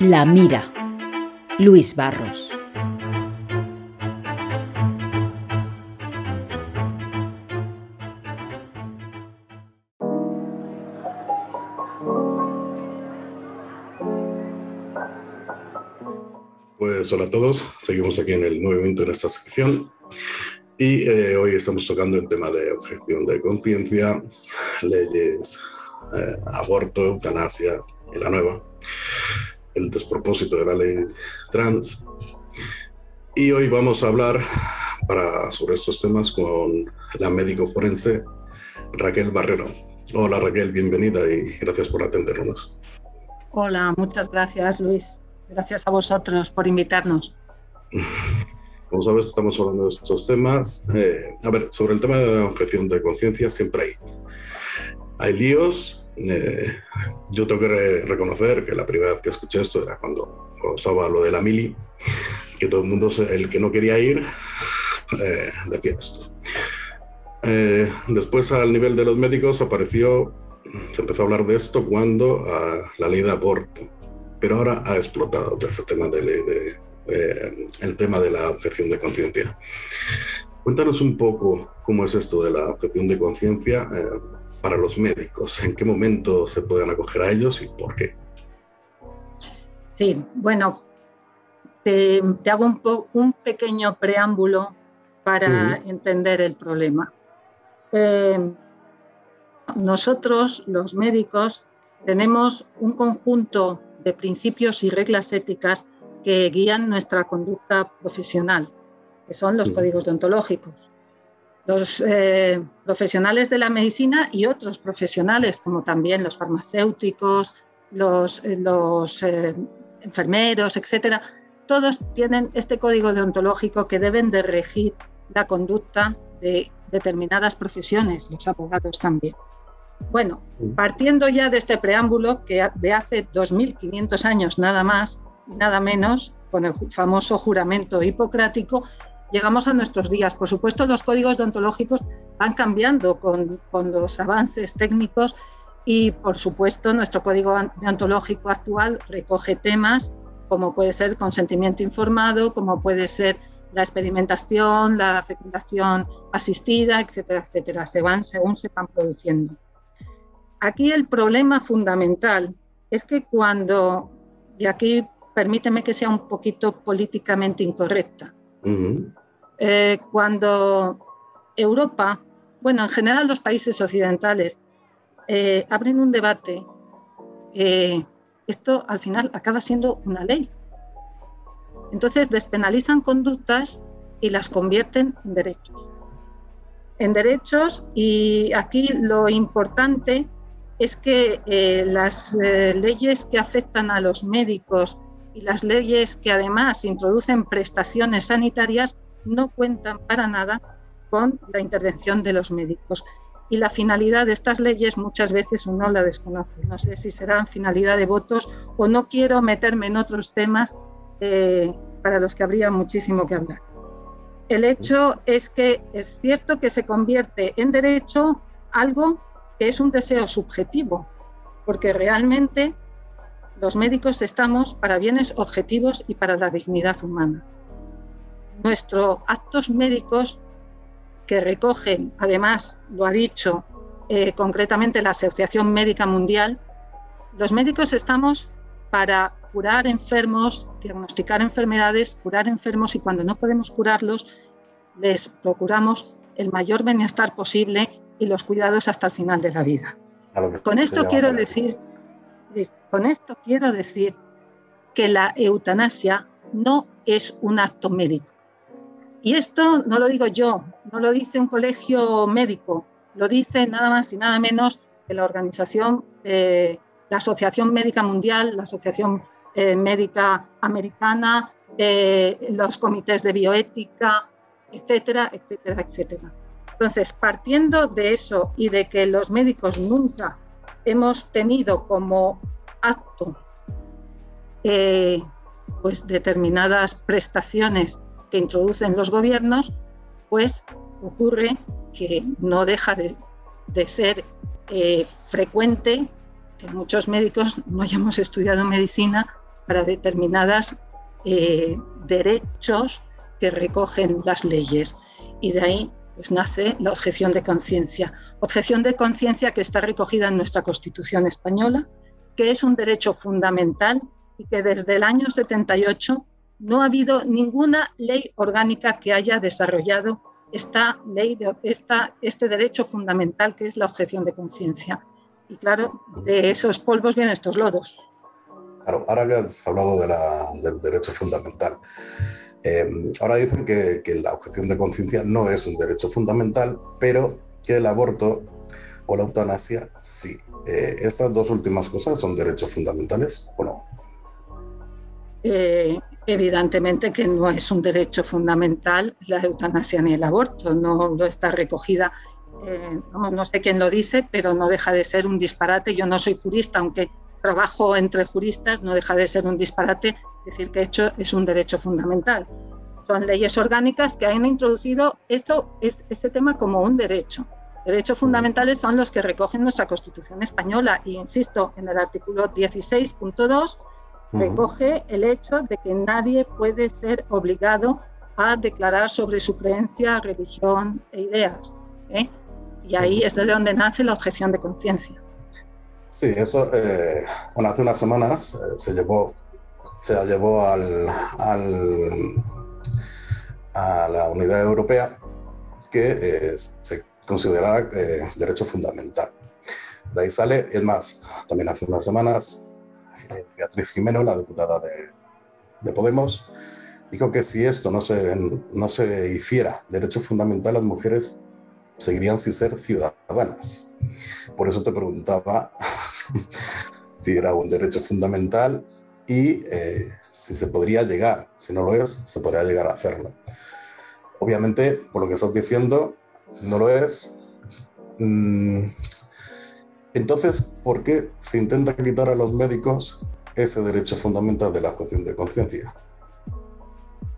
La Mira. Luis Barros. Pues hola a todos, seguimos aquí en el nuevo momento en esta sección y eh, hoy estamos tocando el tema de objeción de conciencia, leyes, eh, aborto, eutanasia y la nueva, el despropósito de la ley trans. Y hoy vamos a hablar para, sobre estos temas con la médico forense Raquel Barrero. Hola Raquel, bienvenida y gracias por atendernos. Hola, muchas gracias Luis. Gracias a vosotros por invitarnos. Como sabes, estamos hablando de estos temas. Eh, a ver, sobre el tema de la objeción de conciencia siempre hay, hay líos. Eh, yo tengo que reconocer que la primera vez que escuché esto era cuando, cuando estaba lo de la mili, que todo el mundo, el que no quería ir, eh, decía esto. después, al nivel de los médicos, apareció, se empezó a hablar de esto cuando la ley de aborto pero ahora ha explotado ese tema de, el tema de la objeción de conciencia. Cuéntanos un poco cómo es esto de la objeción de conciencia eh, para los médicos, en qué momento se pueden acoger a ellos y por qué. Sí, bueno, te, hago un, un, pequeño preámbulo para entender el problema. Eh, nosotros, los médicos, tenemos un conjunto de principios y reglas éticas que guían nuestra conducta profesional, que son los códigos deontológicos. Los eh, profesionales de la medicina y otros profesionales, como también los farmacéuticos, los, eh, los eh, enfermeros, etcétera, todos tienen este código deontológico que deben de regir la conducta de determinadas profesiones, los abogados también. Bueno, partiendo ya de este preámbulo, que de hace 2.500 años nada más, nada menos, con el famoso juramento hipocrático, llegamos a nuestros días. Por supuesto, los códigos deontológicos van cambiando con, los avances técnicos y, por supuesto, nuestro código deontológico actual recoge temas como puede ser consentimiento informado, como puede ser la experimentación, la fecundación asistida, etcétera, etcétera. Se van según se van produciendo. Aquí el problema fundamental es que cuando, y aquí permíteme que sea un poquito políticamente incorrecta, eh, cuando Europa, bueno, en general los países occidentales, eh, abren un debate, eh, esto al final acaba siendo una ley. Entonces despenalizan conductas y las convierten en derechos. En derechos y aquí lo importante es que las leyes que afectan a los médicos y las leyes que además introducen prestaciones sanitarias no cuentan para nada con la intervención de los médicos. Y la finalidad de estas leyes muchas veces uno la desconoce. No sé si serán finalidad de votos o no quiero meterme en otros temas eh, para los que habría muchísimo que hablar. El hecho es que es cierto que se convierte en derecho algo que es un deseo subjetivo, porque realmente los médicos estamos para bienes objetivos y para la dignidad humana. Nuestros actos médicos que recogen, además, lo ha dicho eh, concretamente la Asociación Médica Mundial, los médicos estamos para curar enfermos, diagnosticar enfermedades, curar enfermos y cuando no podemos curarlos, les procuramos el mayor bienestar posible y los cuidados hasta el final de la vida. Con esto quiero decir, con esto quiero decir que la eutanasia no es un acto médico. Y esto no lo digo yo, no lo dice un colegio médico, lo dice nada más y nada menos que la organización, eh, la Asociación Médica Mundial, la Asociación eh, Médica Americana, eh, los comités de bioética, etcétera, etcétera, etcétera. Entonces, partiendo de eso y de que los médicos nunca hemos tenido como acto eh, pues determinadas prestaciones que introducen los gobiernos, pues ocurre que no deja de, ser eh, frecuente que muchos médicos no hayamos estudiado medicina para determinados eh, derechos que recogen las leyes. Y de ahí pues, nace la objeción de conciencia. Objeción de conciencia que está recogida en nuestra Constitución española, que es un derecho fundamental y que desde el año 78 no ha habido ninguna ley orgánica que haya desarrollado esta ley, esta, este derecho fundamental que es la objeción de conciencia. Y claro, de esos polvos vienen estos lodos. Claro, ahora que has hablado del derecho fundamental, eh, ahora dicen que, la objeción de conciencia no es un derecho fundamental, pero que el aborto o la eutanasia sí. Eh, ¿Estas dos últimas cosas son derechos fundamentales o no? Eh, evidentemente que no es un derecho fundamental la eutanasia ni el aborto, no lo está recogida. Eh, no sé quién lo dice, pero no deja de ser un disparate. Yo no soy jurista, aunque trabajo entre juristas, no deja de ser un disparate decir que hecho es un derecho fundamental. Son leyes orgánicas que han introducido esto, es, este tema como un derecho. Derechos fundamentales son los que recogen nuestra Constitución española y insisto en el artículo 16.2 recoge el hecho de que nadie puede ser obligado a declarar sobre su creencia, religión e ideas. ¿eh? Y ahí es de donde nace la objeción de conciencia. Sí, eso, eh, bueno, hace unas semanas eh, se llevó, se llevó al, a la Unidad Europea que se considera derecho fundamental. De ahí sale, es más, también hace unas semanas Beatriz Jimeno, la diputada de, Podemos, dijo que si esto no se, no se hiciera derecho fundamental, las mujeres seguirían sin ser ciudadanas. Por eso te preguntaba si era un derecho fundamental y eh, si se podría llegar, si no lo es, se podría llegar a hacerlo. Obviamente, por lo que estás diciendo, no lo es. Mm, entonces, ¿por qué se intenta quitar a los médicos ese derecho fundamental de la cuestión de conciencia?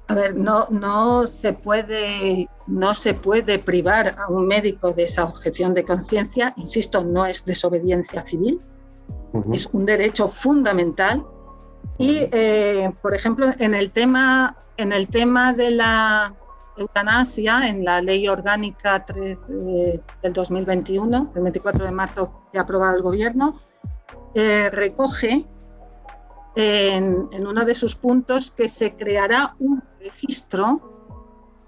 A ver, no, no, se puede, no se puede privar a un médico de esa objeción de conciencia. Insisto, no es desobediencia civil, es un derecho fundamental. Y, eh, por ejemplo, en el tema, en el tema de la eutanasia, en la ley orgánica 3 eh, del 2021, el 24 de marzo que ha aprobado el Gobierno, eh, recoge en, uno de sus puntos que se creará un registro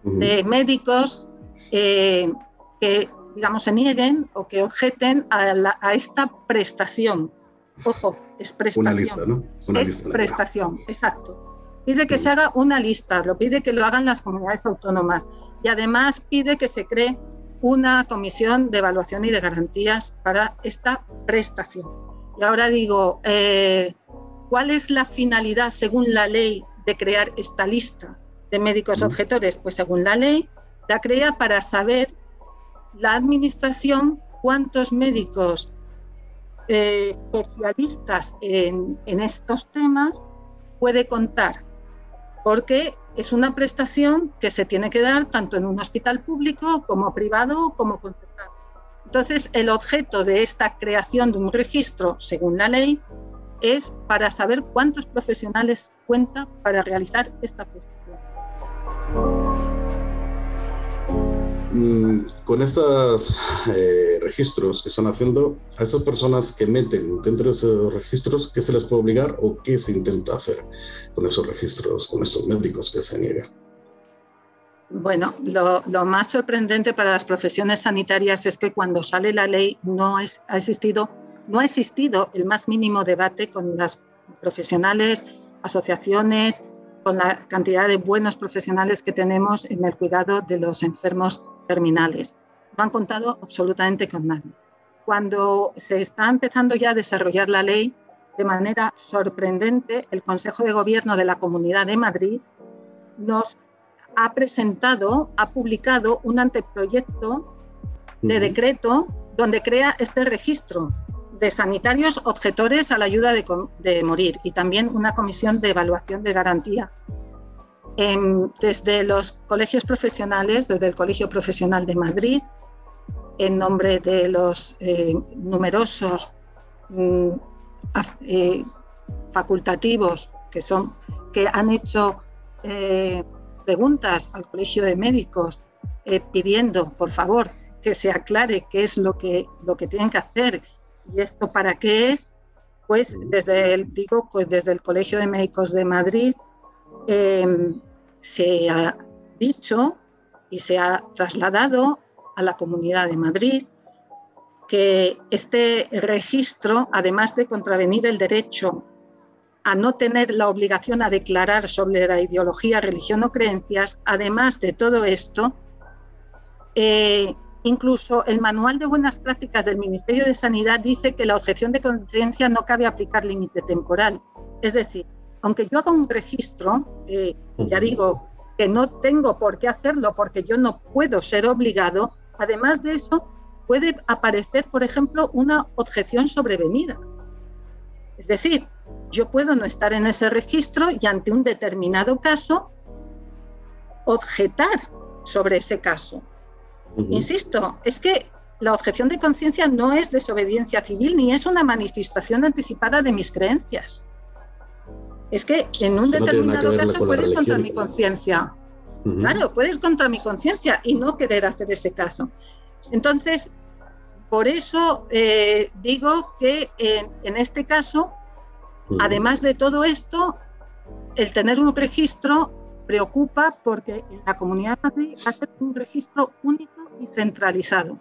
de médicos eh, que, digamos, se nieguen o que objeten a, esta prestación. Ojo, es prestación. Una lista, ¿no? Una es prestación, exacto. Pide que se haga una lista, lo pide que lo hagan las comunidades autónomas y además pide que se cree una comisión de evaluación y de garantías para esta prestación. Y ahora digo, eh, ¿cuál es la finalidad según la ley de crear esta lista de médicos objetores? Pues según la ley, la crea para saber la administración cuántos médicos eh, especialistas en, estos temas puede contar porque es una prestación que se tiene que dar tanto en un hospital público como privado como concertado. Entonces, el objeto de esta creación de un registro, según la ley, es para saber cuántos profesionales cuenta para realizar esta prestación. Con estos eh, registros que están haciendo, a esas personas que meten dentro de esos registros, ¿qué se les puede obligar o qué se intenta hacer con esos registros, con estos médicos que se niegan? Bueno, lo, más sorprendente para las profesiones sanitarias es que cuando sale la ley no ha existido, no ha existido el más mínimo debate con las profesionales, asociaciones, con la cantidad de buenos profesionales que tenemos en el cuidado de los enfermos terminales. No han contado absolutamente con nadie. Cuando se está empezando ya a desarrollar la ley, de manera sorprendente, el Consejo de Gobierno de la Comunidad de Madrid nos ha presentado, ha publicado un anteproyecto de decreto donde crea este registro de sanitarios objetores a la ayuda de, morir y también una comisión de evaluación de garantía. Desde los colegios profesionales, desde el Colegio Profesional de Madrid, en nombre de los eh, numerosos mm, eh, facultativos que, son, que han hecho eh, preguntas al Colegio de Médicos eh, pidiendo, por favor, que se aclare qué es lo que, lo que tienen que hacer. Y esto para qué es, pues desde el, digo, pues desde el Colegio de Médicos de Madrid em, se ha dicho y se ha trasladado a la Comunidad de Madrid que este registro, además de contravenir el derecho a no tener la obligación a declarar sobre la ideología, religión o creencias, además de todo esto, eh, incluso el manual de buenas prácticas del Ministerio de Sanidad dice que la objeción de conciencia no cabe aplicar límite temporal. Es decir, aunque yo haga un registro, ya digo que no tengo por qué hacerlo porque yo no puedo ser obligado, además de eso puede aparecer, por ejemplo, una objeción sobrevenida. Es decir, yo puedo no estar en ese registro y ante un determinado caso objetar sobre ese caso. Insisto, es que la objeción de conciencia no es desobediencia civil ni es una manifestación anticipada de mis creencias. Es que en un determinado caso puede ir contra mi conciencia. Claro, puede ir contra mi conciencia y no querer hacer ese caso. Entonces, por eso eh, digo que en este caso Además de todo esto, el tener un registro preocupa porque en la Comunidad de Madrid va a ser un registro único y centralizado.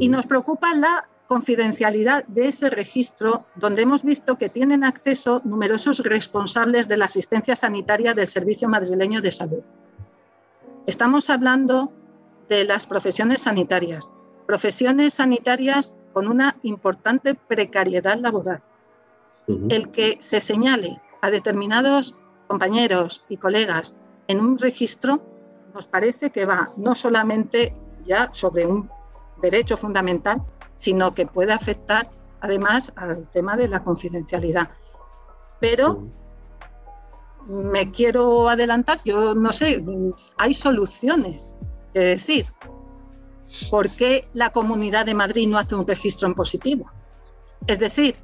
Y nos preocupa la confidencialidad de ese registro, donde hemos visto que tienen acceso numerosos responsables de la asistencia sanitaria del Servicio Madrileño de Salud. Estamos hablando de las profesiones sanitarias, profesiones sanitarias con una importante precariedad laboral el que se señale a determinados compañeros y colegas en un registro nos parece que va no solamente ya sobre un derecho fundamental, sino que puede afectar además al tema de la confidencialidad. Pero me quiero adelantar, yo no sé, hay soluciones. Es decir, ¿por qué la Comunidad de Madrid no hace un registro en positivo? Es decir,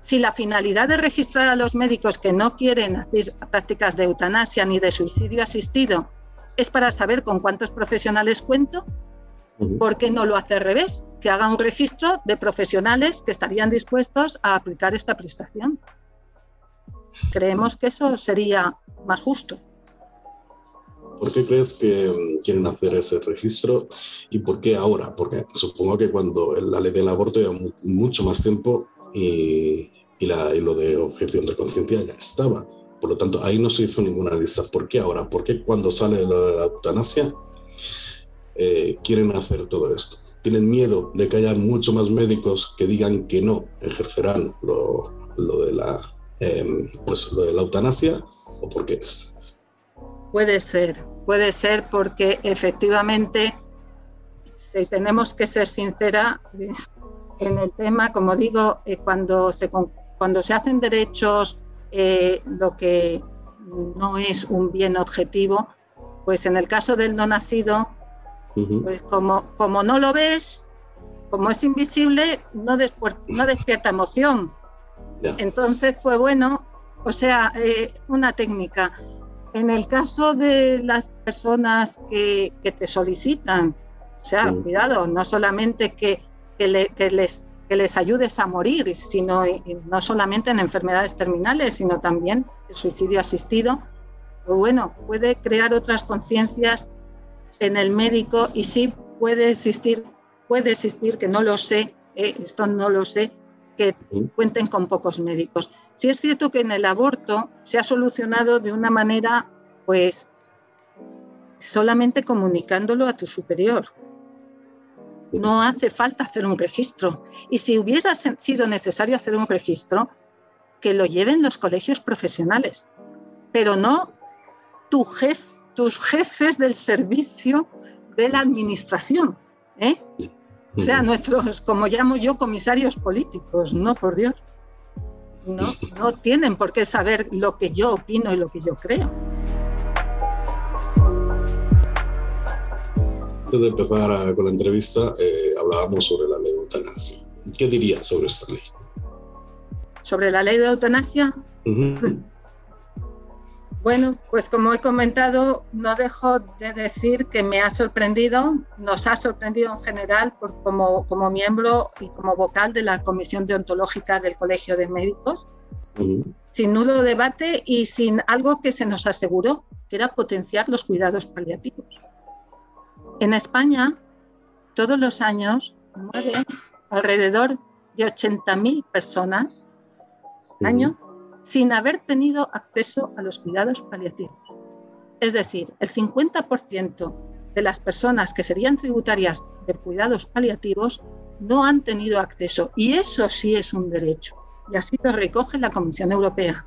si la finalidad de registrar a los médicos que no quieren hacer prácticas de eutanasia ni de suicidio asistido es para saber con cuántos profesionales cuento, ¿por qué no lo hace al revés? Que haga un registro de profesionales que estarían dispuestos a aplicar esta prestación. Creemos que eso sería más justo. ¿Por qué crees que mm, quieren hacer ese registro y por qué ahora? Porque supongo que cuando la ley del aborto lleva mucho más tiempo y, lo de objeción de conciencia ya estaba. Por lo tanto, ahí no se hizo ninguna lista. ¿Por qué ahora? ¿Por qué cuando sale la eutanasia eh, quieren hacer todo esto? ¿Tienen miedo de que haya mucho más médicos que digan que no ejercerán lo, de, la, em, pues, lo de la eutanasia? ¿O por qué es? Puede ser, puede ser porque efectivamente, si tenemos que ser sincera, en el tema, como digo, eh, cuando, se, cuando se hacen derechos eh, lo que no es un bien objetivo, pues en el caso del no nacido, pues como, como no lo ves, como es invisible, no, no despierta emoción. Entonces, pues bueno, o sea, eh, una técnica. En el caso de las personas que, que te solicitan, o sea, cuidado, no solamente que que, les, que les ayudes a morir, sino no solamente en enfermedades terminales, sino también el suicidio asistido. Pues bueno, puede crear otras conciencias en el médico y sí puede existir, puede existir, que no lo sé, eh, esto no lo sé, que cuenten con pocos médicos. Sí es cierto que en el aborto se ha solucionado de una manera, pues, solamente comunicándolo a tu superior. No hace falta hacer un registro. Y si hubiera sido necesario hacer un registro, que lo lleven los colegios profesionales, pero no tu tus jefes del servicio de la administración. ¿eh? O sea, nuestros, como llamo yo, comisarios políticos, no por Dios. No, no tienen por qué saber lo que yo opino y lo que yo creo. de empezar con la entrevista, eh, hablábamos sobre la ley de eutanasia. ¿Qué dirías sobre esta ley? ¿Sobre la ley de eutanasia? Bueno, pues como he comentado, no dejo de decir que me ha sorprendido, nos ha sorprendido en general por, como, como miembro y como vocal de la Comisión Deontológica del Colegio de Médicos, sin nulo debate y sin algo que se nos aseguró, que era potenciar los cuidados paliativos. En España, todos los años mueren alrededor de 80.000 personas año sin haber tenido acceso a los cuidados paliativos. Es decir, el 50% de las personas que serían tributarias de cuidados paliativos no han tenido acceso y eso sí es un derecho y así lo recoge la Comisión Europea.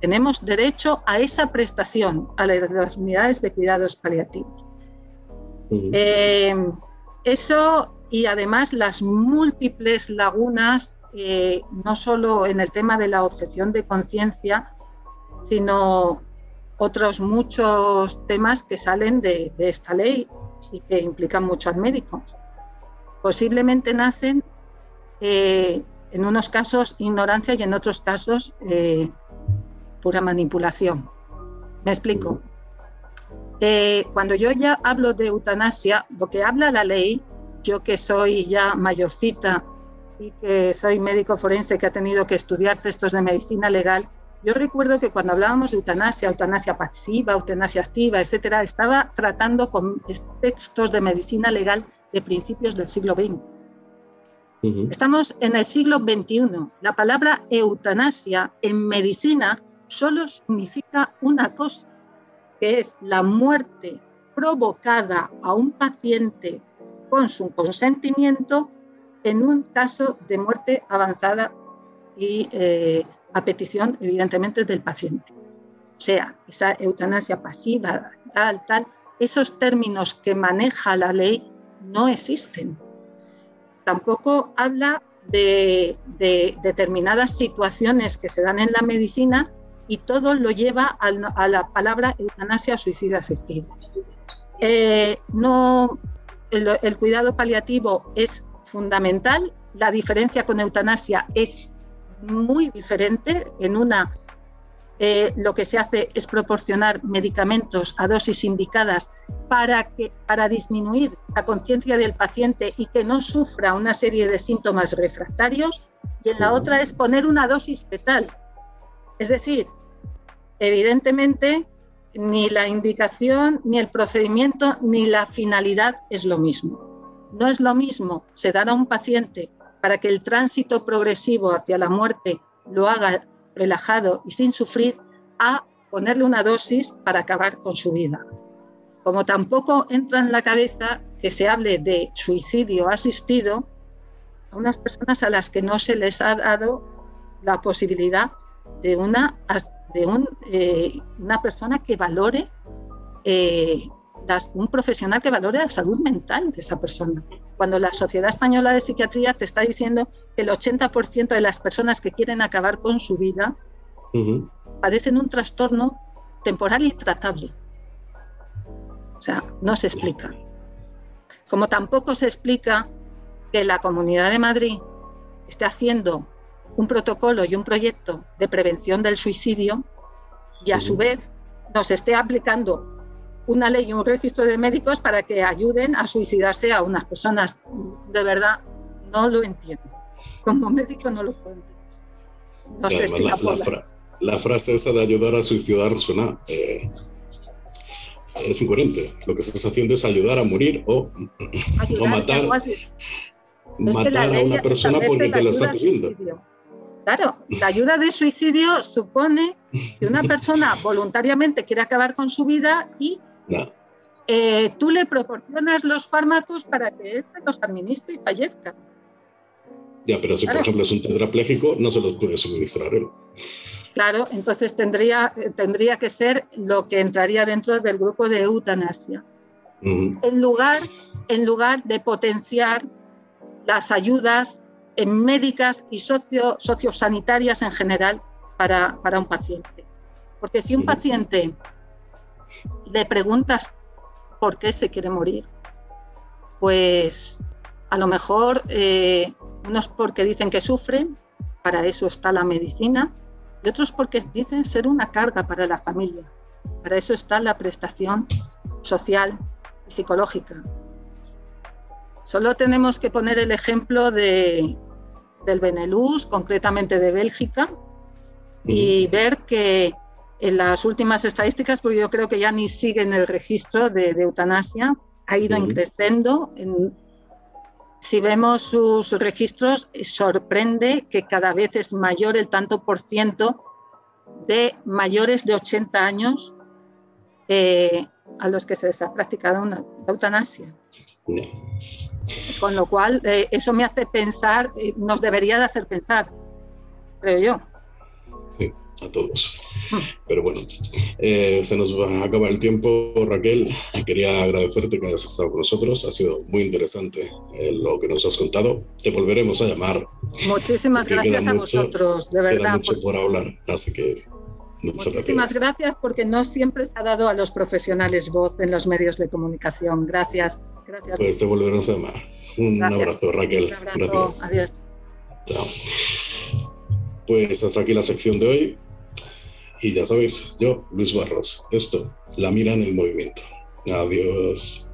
Tenemos derecho a esa prestación, a las unidades de cuidados paliativos. Eh, eso y además las múltiples lagunas eh, no solo en el tema de la objeción de conciencia, sino otros muchos temas que salen de, esta ley y que implican mucho al médico. Posiblemente nacen eh, en unos casos ignorancia y en otros casos eh, pura manipulación. Me explico. cuando yo ya hablo de eutanasia, lo que habla la ley, yo que soy ya mayorcita y que soy médico forense que ha tenido que estudiar textos de medicina legal, yo recuerdo que cuando hablábamos de eutanasia, eutanasia pasiva, eutanasia activa, etcétera, estaba tratando con textos de medicina legal de principios del siglo XX. Estamos en el siglo XXI. La palabra eutanasia en medicina solo significa una cosa, que es la muerte provocada a un paciente con su consentimiento en un caso de muerte avanzada y eh, a petición, evidentemente, del paciente. O sea, esa eutanasia pasiva, tal, tal, esos términos que maneja la ley no existen. Tampoco habla de, determinadas situaciones que se dan en la medicina y todo lo lleva a, la palabra eutanasia o suicidio asistido. Eh, no, el, cuidado paliativo es fundamental. La diferencia con eutanasia es muy diferente. En una, eh, lo que se hace es proporcionar medicamentos a dosis indicadas para, que, para disminuir la conciencia del paciente y que no sufra una serie de síntomas refractarios. Y en la otra es poner una dosis fetal. Es decir, evidentemente ni la indicación, ni el procedimiento, ni la finalidad es lo mismo. No es lo mismo sedar a un paciente para que el tránsito progresivo hacia la muerte lo haga relajado y sin sufrir a ponerle una dosis para acabar con su vida. Como tampoco entra en la cabeza que se hable de suicidio asistido a unas personas a las que no se les ha dado la posibilidad de una, de eh, una persona que valore eh, un profesional que valore la salud mental de esa persona. Cuando la Sociedad Española de Psiquiatría te está diciendo que el 80% de las personas que quieren acabar con su vida padecen un trastorno temporal y tratable. O sea, no se explica. Como tampoco se explica que la Comunidad de Madrid esté haciendo un protocolo y un proyecto de prevención del suicidio y a su vez nos esté aplicando una ley y un registro de médicos para que ayuden a suicidarse a unas personas. De verdad, no lo entiendo. Como médico no lo puedo No sé si la, frase esa de ayudar a suicidar suena... Eh, es incoherente. Lo que estás haciendo es ayudar a morir o, o matar, matar a una persona porque te lo está pidiendo. Claro, la ayuda de suicidio supone que una persona voluntariamente quiere acabar con su vida y eh, tú le proporcionas los fármacos para que él se los administre y fallezca. Ya, pero si por ejemplo es un tetrapléjico, no se los puede suministrar él. Claro, entonces tendría, tendría que ser lo que entraría dentro del grupo de eutanasia. en, lugar, en lugar de potenciar las ayudas médicas y socio, sociosanitarias en general para, para un paciente. Porque si un paciente le preguntas por qué se quiere morir, pues a lo mejor eh, unos porque dicen que sufren, para eso está la medicina, y otros porque dicen ser una carga para la familia. Para eso está la prestación social y psicológica. Solo tenemos que poner el ejemplo de, del Benelux, concretamente de Bélgica, y ver que en las últimas estadísticas, porque yo creo que ya ni siguen el registro de, eutanasia, ha ido creciendo. si vemos sus registros, sorprende que cada vez es mayor el tanto por ciento de mayores de 80 años eh, a los que se les ha practicado una eutanasia. Con lo cual, eh, eso me hace pensar, eh, nos debería de hacer pensar, creo yo. A todos. Pero bueno, eh, se nos va a acabar el tiempo, Raquel. Quería agradecerte que hayas estado con nosotros. Ha sido muy interesante lo que nos has contado. Te volveremos a llamar. Muchísimas gracias a vosotros, de verdad. Queda mucho por hablar, así que Muchísimas gracias porque no siempre se ha dado a los profesionales voz en los medios de comunicación. Gracias. gracias. Pues te volveremos a llamar. Un abrazo, Raquel. Gracias. Adiós. Chao. Pues hasta aquí la sección de hoy. Y ya sabes, yo, Luis Barros, esto, La Mira en el Movimiento. Adiós.